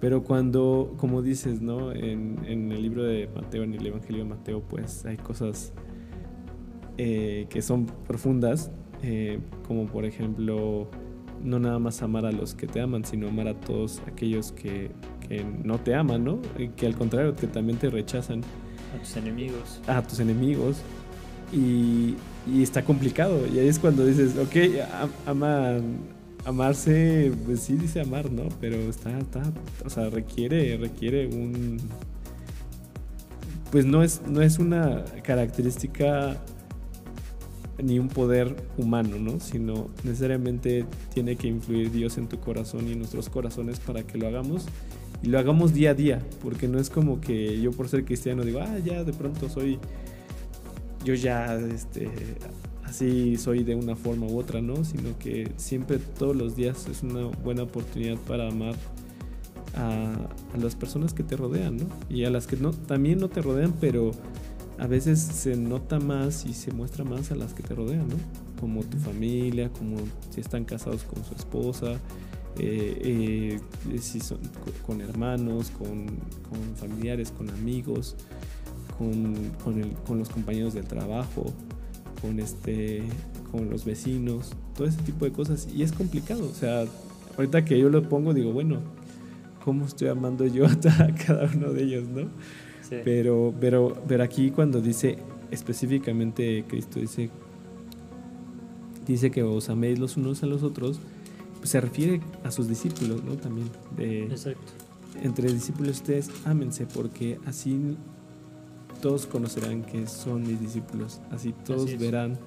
Pero cuando, como dices, ¿no? En, en el libro de Mateo, en el Evangelio de Mateo, pues hay cosas eh, que son profundas, eh, como por ejemplo, no nada más amar a los que te aman, sino amar a todos aquellos que, que no te aman, ¿no? Que al contrario, que también te rechazan A tus enemigos. a tus enemigos y, y está complicado. Y ahí es cuando dices, ok, ama, amarse, pues sí dice amar, ¿no? Pero está, está, o sea, requiere, requiere un... Pues no es, no es una característica ni un poder humano, ¿no? Sino necesariamente tiene que influir Dios en tu corazón y en nuestros corazones para que lo hagamos y lo hagamos día a día, porque no es como que yo por ser cristiano digo, ah, ya de pronto soy, yo ya, este, así soy de una forma u otra, ¿no? Sino que siempre, todos los días es una buena oportunidad para amar a, a las personas que te rodean, ¿no? Y a las que no, también no te rodean, pero a veces se nota más y se muestra más a las que te rodean, ¿no? Como tu familia, como si están casados con su esposa, eh, eh, si son con hermanos, con, con, familiares, con amigos, con, con, el, con, los compañeros del trabajo, con, este, con los vecinos, todo ese tipo de cosas. Y es complicado, o sea, ahorita que yo lo pongo digo, bueno, ¿cómo estoy amando yo a cada uno de ellos, no? Pero, pero, pero aquí cuando dice específicamente Cristo dice, dice que os améis los unos a los otros, pues se refiere a sus discípulos, ¿no? También. De, Exacto. Entre discípulos ustedes ámense porque así todos conocerán que son mis discípulos, así todos verán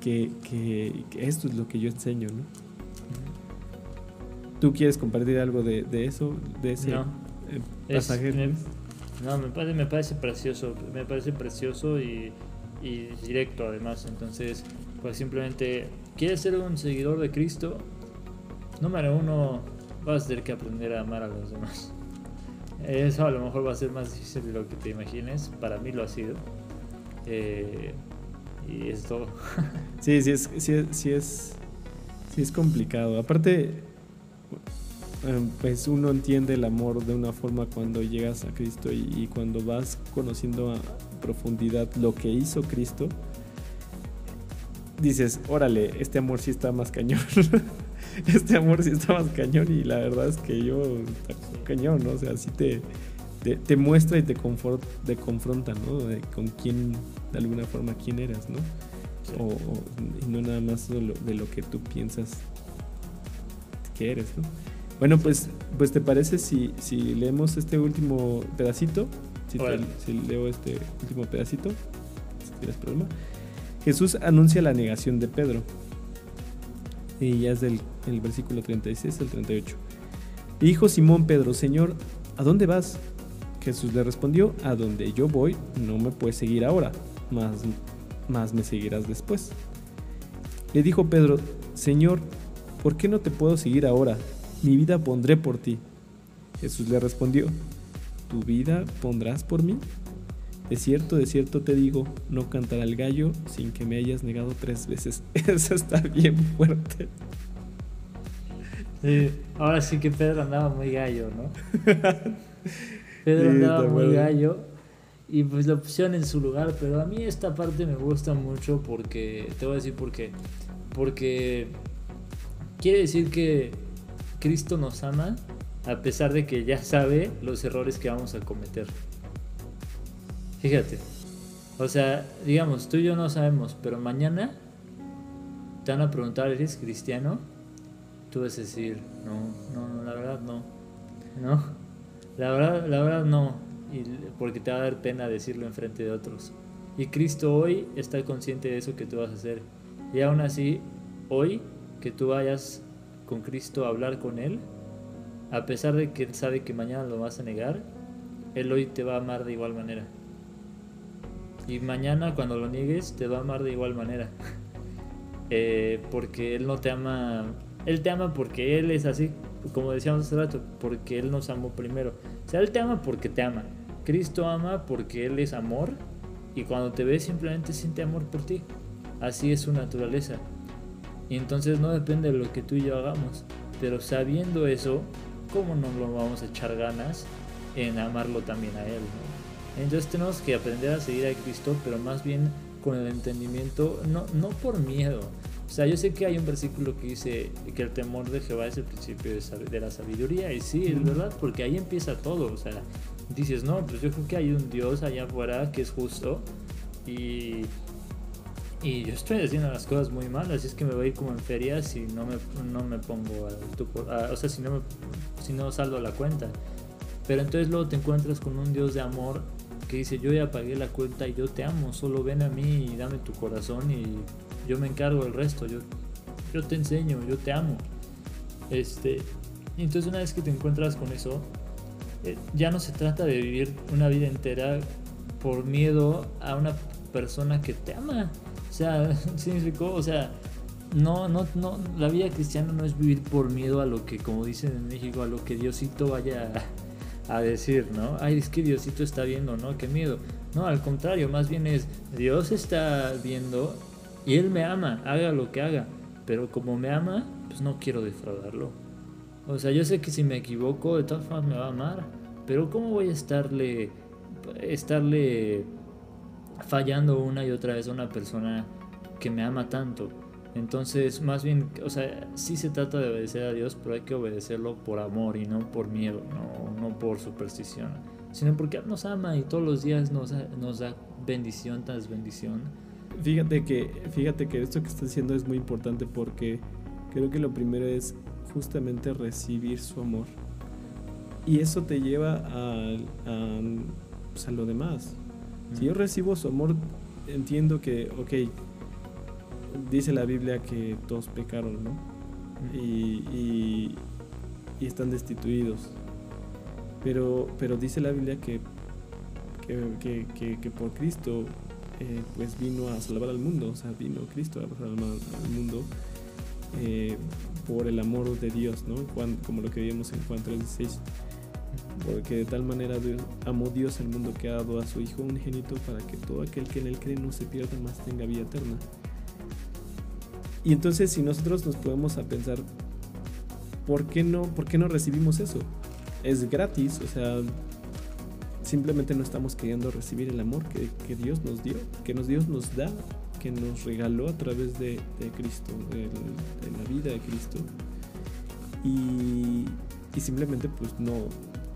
que, que, que, esto es lo que yo enseño, ¿no? ¿Tú quieres compartir algo de, de eso, de ese no. eh, pasaje? Es, me, no, me parece, me parece precioso, me parece precioso y, y, directo además. Entonces, pues simplemente, ¿quieres ser un seguidor de Cristo? Número uno, vas a tener que aprender a amar a los demás. Eso a lo mejor va a ser más difícil de lo que te imagines. Para mí lo ha sido. Eh, y es todo. sí, sí es, sí, es, sí es complicado. Aparte, pues uno entiende el amor de una forma cuando llegas a Cristo y, y, cuando vas conociendo a profundidad lo que hizo Cristo, dices, órale, este amor sí está más cañón. este amor sí está más cañón y la verdad es que yo, cañón, ¿no? O sea, sí te, te, te muestra y te, confort, te confronta, ¿no? De, con quién, de alguna forma, quién eras, ¿no? Sí. O, o, y no nada más de lo, de lo que tú piensas que eres, ¿no? Bueno, pues, pues ¿te parece si, si leemos este último pedacito? Si, te, si, leo este último pedacito, si tienes problema. Jesús anuncia la negación de Pedro. Y ya es del el versículo 36 al 38. Y dijo Simón Pedro, Señor, ¿a dónde vas? Jesús le respondió, a donde yo voy no me puedes seguir ahora, más, más me seguirás después. Le dijo Pedro, Señor, ¿por qué no te puedo seguir ahora? mi vida pondré por ti. Jesús le respondió, ¿tu vida pondrás por mí? De cierto, de cierto te digo, no cantará el gallo sin que me hayas negado tres veces. Eso está bien fuerte. Sí, ahora sí que Pedro andaba muy gallo, ¿no? Pedro andaba muy bueno. gallo y pues lo pusieron en su lugar, pero a mí esta parte me gusta mucho porque, te voy a decir por qué. Porque quiere decir que Cristo nos ama a pesar de que ya sabe los errores que vamos a cometer. Fíjate. O sea, digamos, tú y yo no sabemos, pero mañana te van a preguntar, ¿eres cristiano? Tú vas a decir, no, no, no la verdad no. No. La verdad, la verdad no. Y porque te va a dar pena decirlo en frente de otros. Y Cristo hoy está consciente de eso que tú vas a hacer. Y aún así, hoy que tú vayas con Cristo, hablar con Él, a pesar de que Él sabe que mañana lo vas a negar, Él hoy te va a amar de igual manera. Y mañana cuando lo niegues, te va a amar de igual manera. eh, porque Él no te ama, Él te ama porque Él es así, como decíamos hace rato, porque Él nos amó primero. O sea, Él te ama porque te ama. Cristo ama porque Él es amor y cuando te ve simplemente siente amor por ti. Así es su naturaleza. Y entonces no depende de lo que tú y yo hagamos. Pero sabiendo eso, ¿cómo no lo vamos a echar ganas en amarlo también a Él? ¿no? Entonces tenemos que aprender a seguir a Cristo, pero más bien con el entendimiento, no, no por miedo. O sea, yo sé que hay un versículo que dice que el temor de Jehová es el principio de la sabiduría. Y sí, es verdad, porque ahí empieza todo. O sea, dices, no, pues yo creo que hay un Dios allá afuera que es justo. Y, y yo estoy haciendo las cosas muy mal, así es que me voy a ir como en feria si no me, no me pongo a, a, o sea, si no, me, si no saldo la cuenta. Pero entonces luego te encuentras con un Dios de amor que dice, yo ya pagué la cuenta y yo te amo, solo ven a mí y dame tu corazón y yo me encargo del resto, yo, yo te enseño, yo te amo. Este, entonces una vez que te encuentras con eso, eh, ya no se trata de vivir una vida entera por miedo a una persona que te ama O sea, ¿sí me explicó? O sea, no, no, no, la vida cristiana no es vivir por miedo a lo que, como dicen en México, a lo que Diosito vaya a, decir, ¿no? Ay, es que Diosito está viendo, ¿no? Qué miedo. No, al contrario, más bien es, Dios está viendo y Él me ama, haga lo que haga, pero como me ama, pues no quiero defraudarlo. O sea, yo sé que si me equivoco, de todas formas me va a amar, pero ¿cómo voy a estarle, estarle fallando una y otra vez a una persona que me ama tanto? Entonces, más bien, o sea, sí se trata de obedecer a Dios, pero hay que obedecerlo por amor y no por miedo, no, no por superstición, sino porque Él nos ama y todos los días nos, nos da bendición tras bendición. Fíjate que, fíjate que esto que estás diciendo es muy importante porque creo que lo primero es justamente recibir su amor. Y eso te lleva a, a, pues, a lo demás. Si yo recibo su amor, entiendo que, ok, dice la Biblia que todos pecaron, ¿no? Y, y, y están destituidos. Pero, pero dice la Biblia que, que, que, que por Cristo eh, pues vino a salvar al mundo, o sea, vino Cristo a salvar al mundo eh, por el amor de Dios, ¿no? Como lo que vimos en Juan 3:16. Porque de tal manera amó Dios el mundo que ha dado a su Hijo unigénito para que todo aquel que en él cree no se pierda, más tenga vida eterna. Y entonces si nosotros nos podemos a pensar, ¿por qué no, por qué no recibimos eso? Es gratis, o sea, simplemente no estamos queriendo recibir el amor que, que Dios nos dio, que nos, Dios nos da, que nos regaló a través de, de Cristo, de, de, la vida de Cristo. Y, y, simplemente pues no,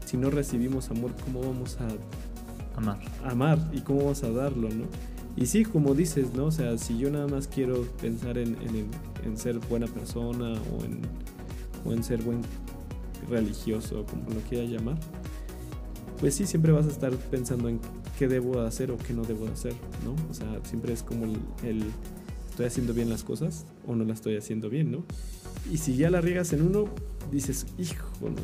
si no recibimos amor, ¿cómo vamos a amar? Amar y cómo vamos a darlo, ¿no? Y sí, como dices, ¿no? O sea, si yo nada más quiero pensar en, en, en ser buena persona o en, o en ser buen religioso, como lo quiera llamar, pues sí, siempre vas a estar pensando en qué debo hacer o qué no debo hacer, ¿no? O sea, siempre es como el, estoy haciendo bien las cosas o no las estoy haciendo bien, ¿no? Y si ya la riegas en uno, dices, hijo, ¿no?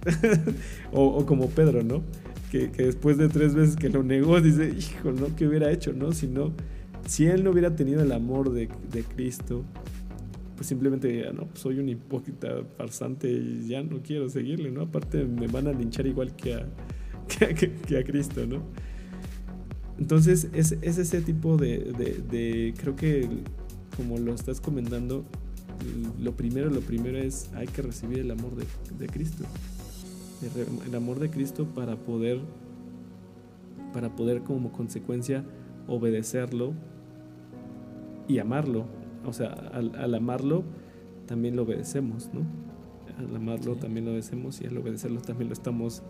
O, como Pedro, ¿no? Que, después de tres veces que lo negó, dice, hijo, ¿no? ¿Qué hubiera hecho, no? Si no, si él no hubiera tenido el amor de Cristo, pues simplemente no, pues soy un hipócrita farsante y ya no quiero seguirle, ¿no? Aparte me van a linchar igual que a, que, a Cristo, ¿no? Entonces es, es ese tipo de, de, de, creo que como lo estás comentando, lo primero, lo primero es hay que recibir el amor de, de Cristo. El, el, amor de Cristo para poder, para poder como consecuencia obedecerlo y amarlo. O sea, al, al amarlo también lo obedecemos, ¿no? Al amarlo sí. también lo obedecemos y al obedecerlo también lo estamos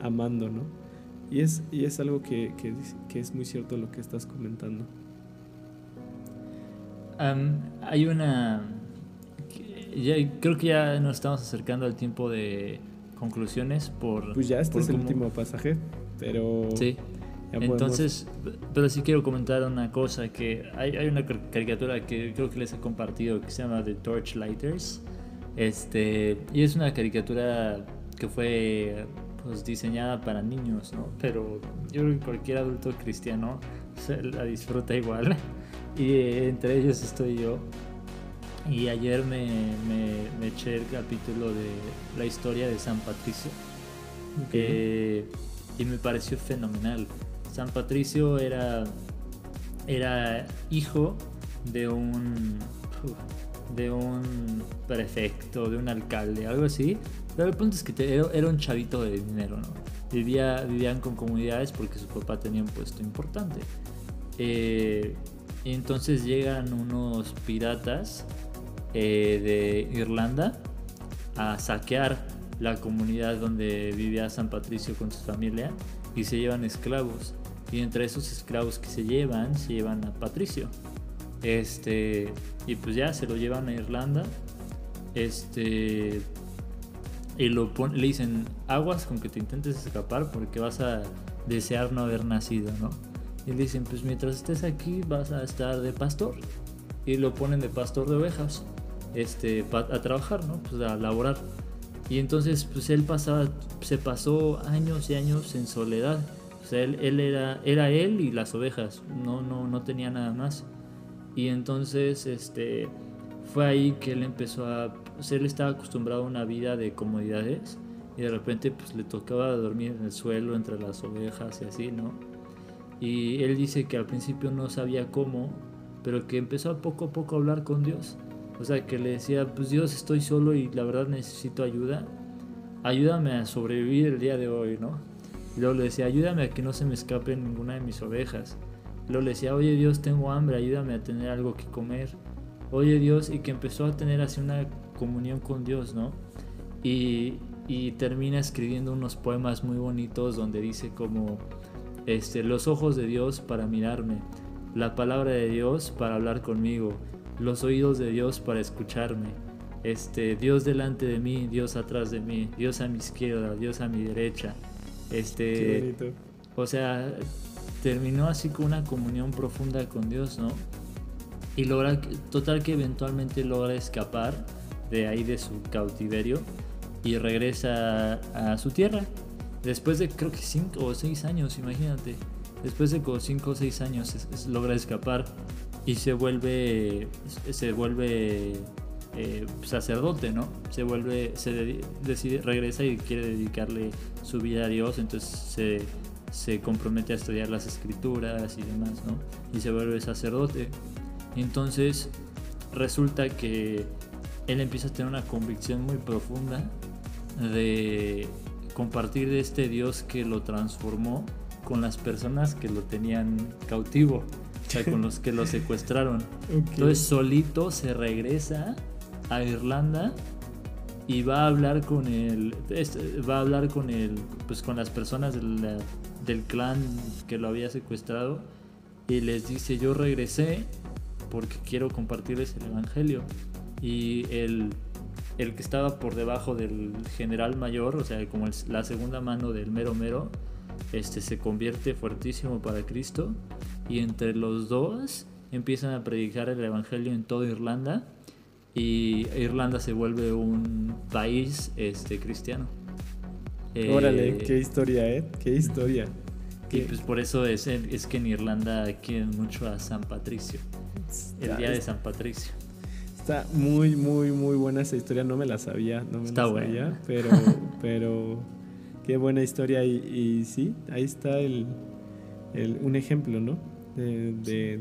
amando, ¿no? Y es, y es algo que, que, que es muy cierto lo que estás comentando. Um, hay una... Ya, creo que ya nos estamos acercando al tiempo de conclusiones por... Pues ya este por es el último pasaje, pero... Sí. Entonces, pero sí quiero comentar una cosa, que hay, hay, una caricatura que creo que les he compartido que se llama The Torchlighters. Este, y es una caricatura que fue pues diseñada para niños, ¿no? Pero yo creo que cualquier adulto cristiano se la disfruta igual. Y eh, entre ellos estoy yo. Y ayer me, me, me, eché el capítulo de la historia de San Patricio. Okay. Eh, y me pareció fenomenal. San Patricio era, era hijo de un, de un prefecto, de un alcalde, algo así. Pero el punto es que era, un chavito de dinero, ¿no? Vivía, vivían con comunidades porque su papá tenía un puesto importante. Eh, y entonces llegan unos piratas eh, de Irlanda a saquear la comunidad donde vivía San Patricio con su familia y se llevan esclavos. Y entre esos esclavos que se llevan, se llevan a Patricio. Este, y pues ya se lo llevan a Irlanda. Este, y lo pon, le dicen aguas con que te intentes escapar porque vas a desear no haber nacido, ¿no? Y le dicen, pues mientras estés aquí vas a estar de pastor. Y lo ponen de pastor de ovejas, este, a trabajar, ¿no? Pues a laborar. Y entonces, pues él pasaba, se pasó años y años en soledad él, era, él y las ovejas, no tenía nada más. Y entonces este, fue ahí que él empezó a... Pues él estaba acostumbrado a una vida de comodidades y de repente pues le tocaba dormir en el suelo entre las ovejas y así, ¿no? Y él dice que al principio no sabía cómo, pero que empezó a poco a poco a hablar con Dios. O sea, que le decía, pues Dios, estoy solo y la verdad necesito ayuda. Ayúdame a sobrevivir el día de hoy, ¿no? Y luego le decía, ayúdame a que no se me escape ninguna de mis ovejas. Y luego le decía, oye Dios, tengo hambre, ayúdame a tener algo que comer. Oye Dios, y que empezó a tener así una comunión con Dios, ¿no? Y, y termina escribiendo unos poemas muy bonitos donde dice como, este, los ojos de Dios para mirarme, la palabra de Dios para hablar conmigo, los oídos de Dios para escucharme. Este, Dios delante de mí, Dios atrás de mí, Dios a mi izquierda, Dios a mi derecha. Este, o sea, terminó así con una comunión profunda con Dios, ¿no? Y logra, total que eventualmente logra escapar de ahí de su cautiverio y regresa a su tierra. Después de creo que 5 o 6 años, imagínate. Después de 5 o 6 años logra escapar y se vuelve, se vuelve eh, sacerdote, ¿no? Se vuelve, se decide, regresa y quiere dedicarle su vida a Dios, entonces se, se compromete a estudiar las escrituras y demás, ¿no? Y se vuelve sacerdote. Entonces resulta que él empieza a tener una convicción muy profunda de compartir de este Dios que lo transformó con las personas que lo tenían cautivo, o sea, con los que lo secuestraron. Entonces solito se regresa Irlanda y va a hablar con el va a hablar con el pues con las personas del, del clan que lo había secuestrado y les dice yo regresé porque quiero compartirles el evangelio y el el que estaba por debajo del general mayor, o sea, como la segunda mano del mero mero, este se convierte fuertísimo para Cristo y entre los dos empiezan a predicar el evangelio en toda Irlanda y Irlanda se vuelve un país este cristiano. Órale, eh, qué historia, ¿eh? Qué historia. Y pues por eso es, es que en Irlanda quieren mucho a San Patricio. El día de San Patricio. Está muy, muy, muy buena esa historia. No me la sabía, no me está la sabía, pero, pero qué buena historia. Y, sí, ahí está el, un ejemplo, ¿no? De,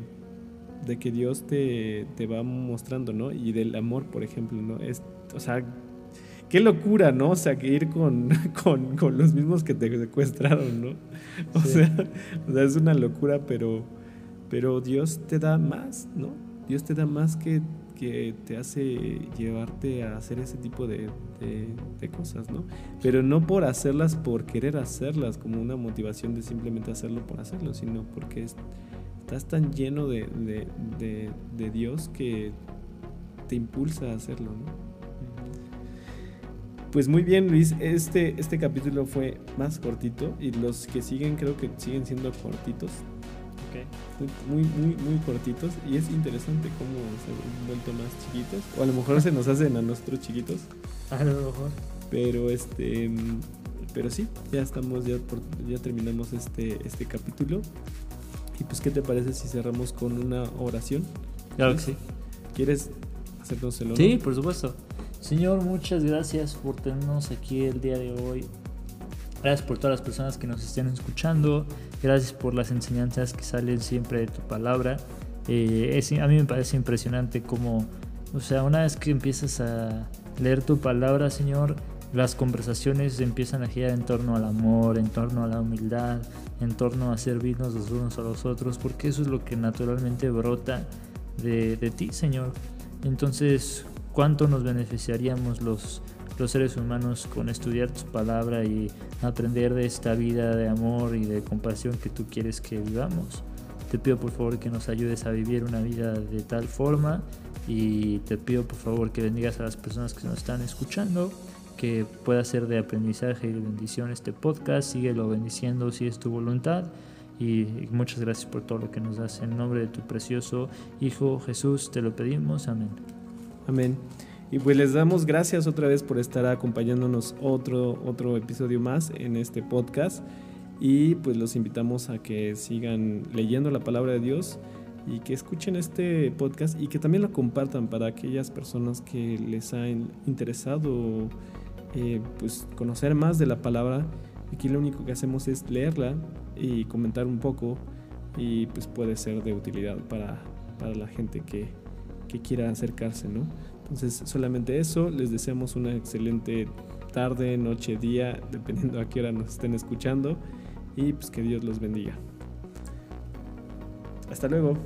que Dios te, va mostrando, ¿no? Y del amor, por ejemplo, ¿no? Es, o sea, qué locura, ¿no? O sea, que ir con, con, los mismos que te secuestraron, ¿no? O, sea, o sea, es una locura, pero, pero Dios te da más, ¿no? Dios te da más que que te hace llevarte a hacer ese tipo de, cosas, ¿no? Pero no por hacerlas por querer hacerlas, como una motivación de simplemente hacerlo por hacerlo, sino porque estás tan lleno de, Dios que te impulsa a hacerlo, ¿no? Pues muy bien, Luis. Este, este capítulo fue más cortito y los que siguen creo que siguen siendo cortitos. Muy, muy, muy cortitos. Y es interesante cómo se han vuelto más chiquitos. O a lo mejor se nos hacen a nosotros chiquitos. A lo mejor. Pero este. Pero sí, ya estamos, ya, ya terminamos este, este capítulo. Y pues, ¿qué te parece si cerramos con una oración? Claro que sí. ¿Quieres hacernos el honor? Sí, por supuesto. Señor, muchas gracias por tenernos aquí el día de hoy. Gracias por todas las personas que nos estén escuchando. Gracias por las enseñanzas que salen siempre de tu palabra. Eh, a mí me parece impresionante cómo, o sea, una vez que empiezas a leer tu palabra, Señor, las conversaciones empiezan a girar en torno al amor, en torno a la humildad, en torno a servirnos los unos a los otros, porque eso es lo que naturalmente brota de, de ti, Señor. Entonces, ¿cuánto nos beneficiaríamos los los seres humanos con estudiar tu palabra y aprender de esta vida de amor y de compasión que tú quieres que vivamos. Te pido por favor que nos ayudes a vivir una vida de tal forma y te pido por favor que bendigas a las personas que nos están escuchando, que pueda ser de aprendizaje y de bendición este podcast, síguelo bendiciendo si es tu voluntad y muchas gracias por todo lo que nos das en nombre de tu precioso Hijo Jesús, te lo pedimos, amén. Amén. Y pues les damos gracias otra vez por estar acompañándonos otro, otro episodio más en este podcast. Y pues los invitamos a que sigan leyendo la palabra de Dios y que escuchen este podcast y que también lo compartan para aquellas personas que les ha interesado eh, pues conocer más de la palabra. Aquí lo único que hacemos es leerla y comentar un poco y pues puede ser de utilidad para, para la gente que, que quiera acercarse, ¿no? Entonces solamente eso, les deseamos una excelente tarde, noche, día, dependiendo a qué hora nos estén escuchando y pues que Dios los bendiga. Hasta luego.